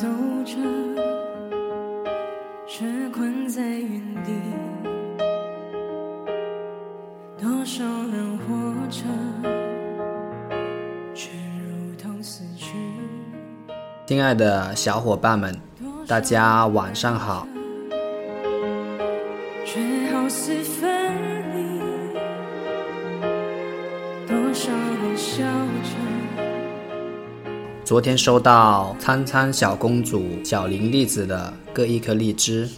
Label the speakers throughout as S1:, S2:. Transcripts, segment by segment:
S1: 走着，却困在原地。多少人活着，却如同死去。
S2: 亲爱的小伙伴们，大家晚上好。昨天收到苍苍小公主、小林栗子的各一颗荔枝，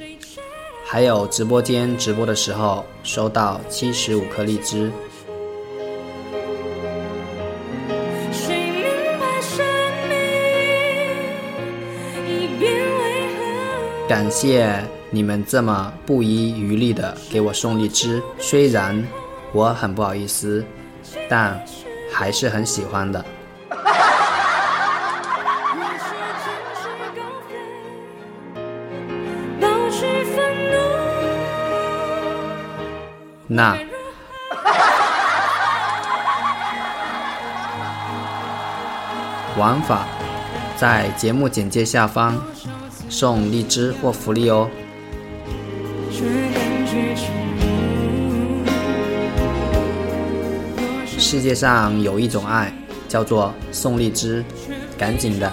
S2: 还有直播间直播的时候收到七十五颗荔枝。感谢你们这么不遗余力的给我送荔枝，虽然我很不好意思，但还是很喜欢的。
S1: 那
S2: 玩法在节目简介下方送荔枝或福利哦。世界上有一种爱，叫做送荔枝，赶紧的。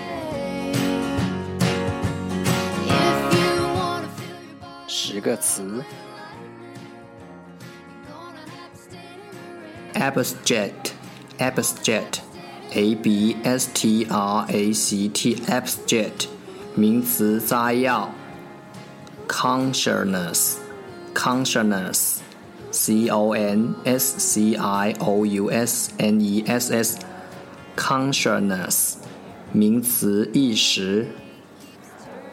S2: 十个词 abstract，abstract，a b s t r a c t abstract 名词摘要 consciousness consciousness c o n s c i o u s n e s s consciousness 名词意识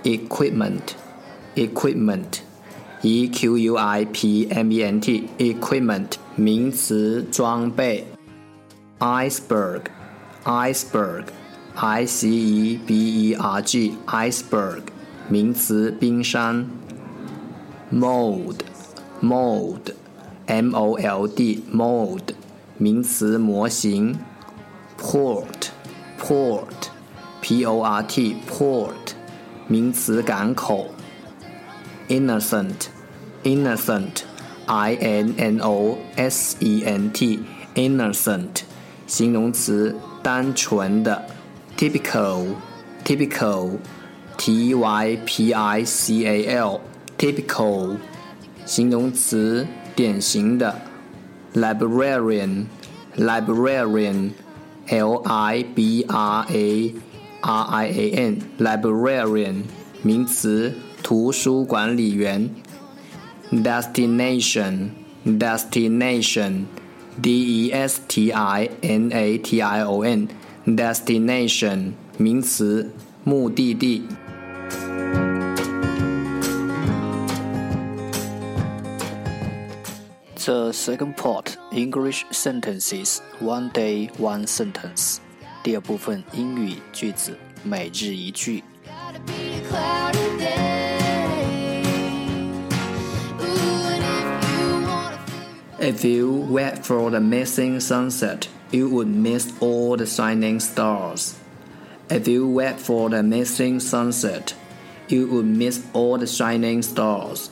S2: equipment equipment e q u i p m e n t equipment 名词装备 iceberg iceberg i c e b e r g iceberg 名词冰山 mold mold m o l d mold 名词模型 port port p o r t port 名词港口 innocent innocent i n n o s e n t innocent 形容词单纯的 typical typical t y p i c a l typical 形容词典型的 librarian librarian l i b r a r i a n librarian 名词图书管理员 destination
S3: destination, d e s t i n a t i o n, destination 名词，目的地。The second part English sentences one day one sentence。第二部分英语句子每日一句。
S2: If you
S3: wait for the missing sunset, you would miss all the shining stars. If you wait for the missing sunset, you would miss all the shining stars.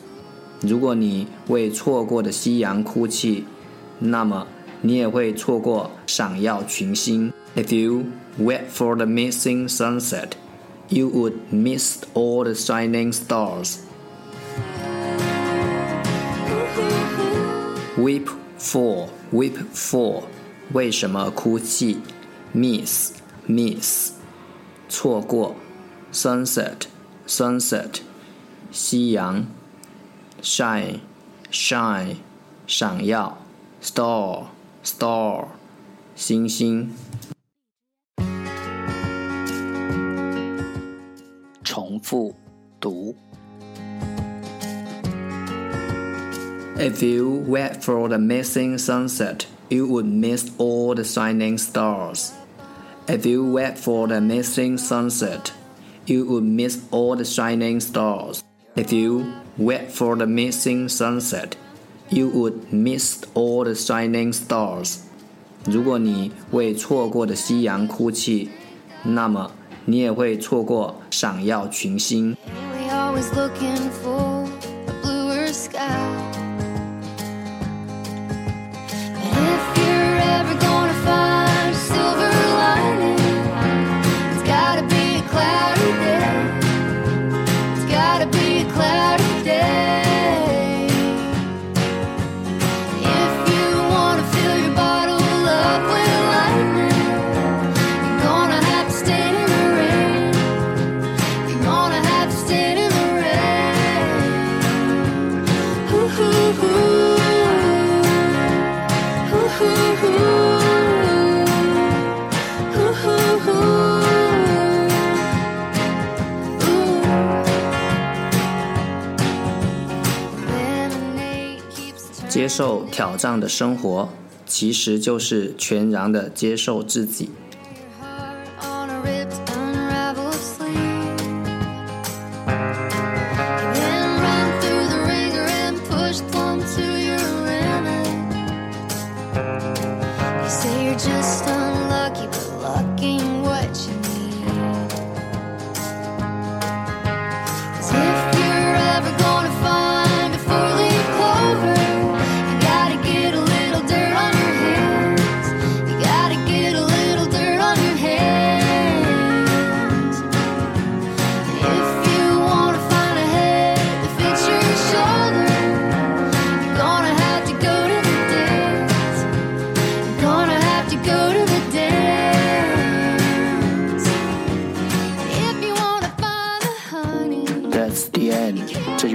S3: 如果你为错过的夕阳哭泣，那么你也会错过闪耀群星。If you wait for the missing sunset, you would miss all the shining stars. Weep for, weep for，为什么哭泣？Miss, miss，错过。Sunset, sunset，夕阳。Shine, shine，闪耀。Star, star，星星。重复读。If you wait for the missing sunset, you would miss all the shining stars. If you wait for the missing sunset, you would miss all the shining stars. If you wait for the missing sunset, you would miss all the shining stars. 如果你为错过的夕阳哭泣，那么你也会错过闪耀群星。 接受挑战的生活，其实就是全然的接受自己。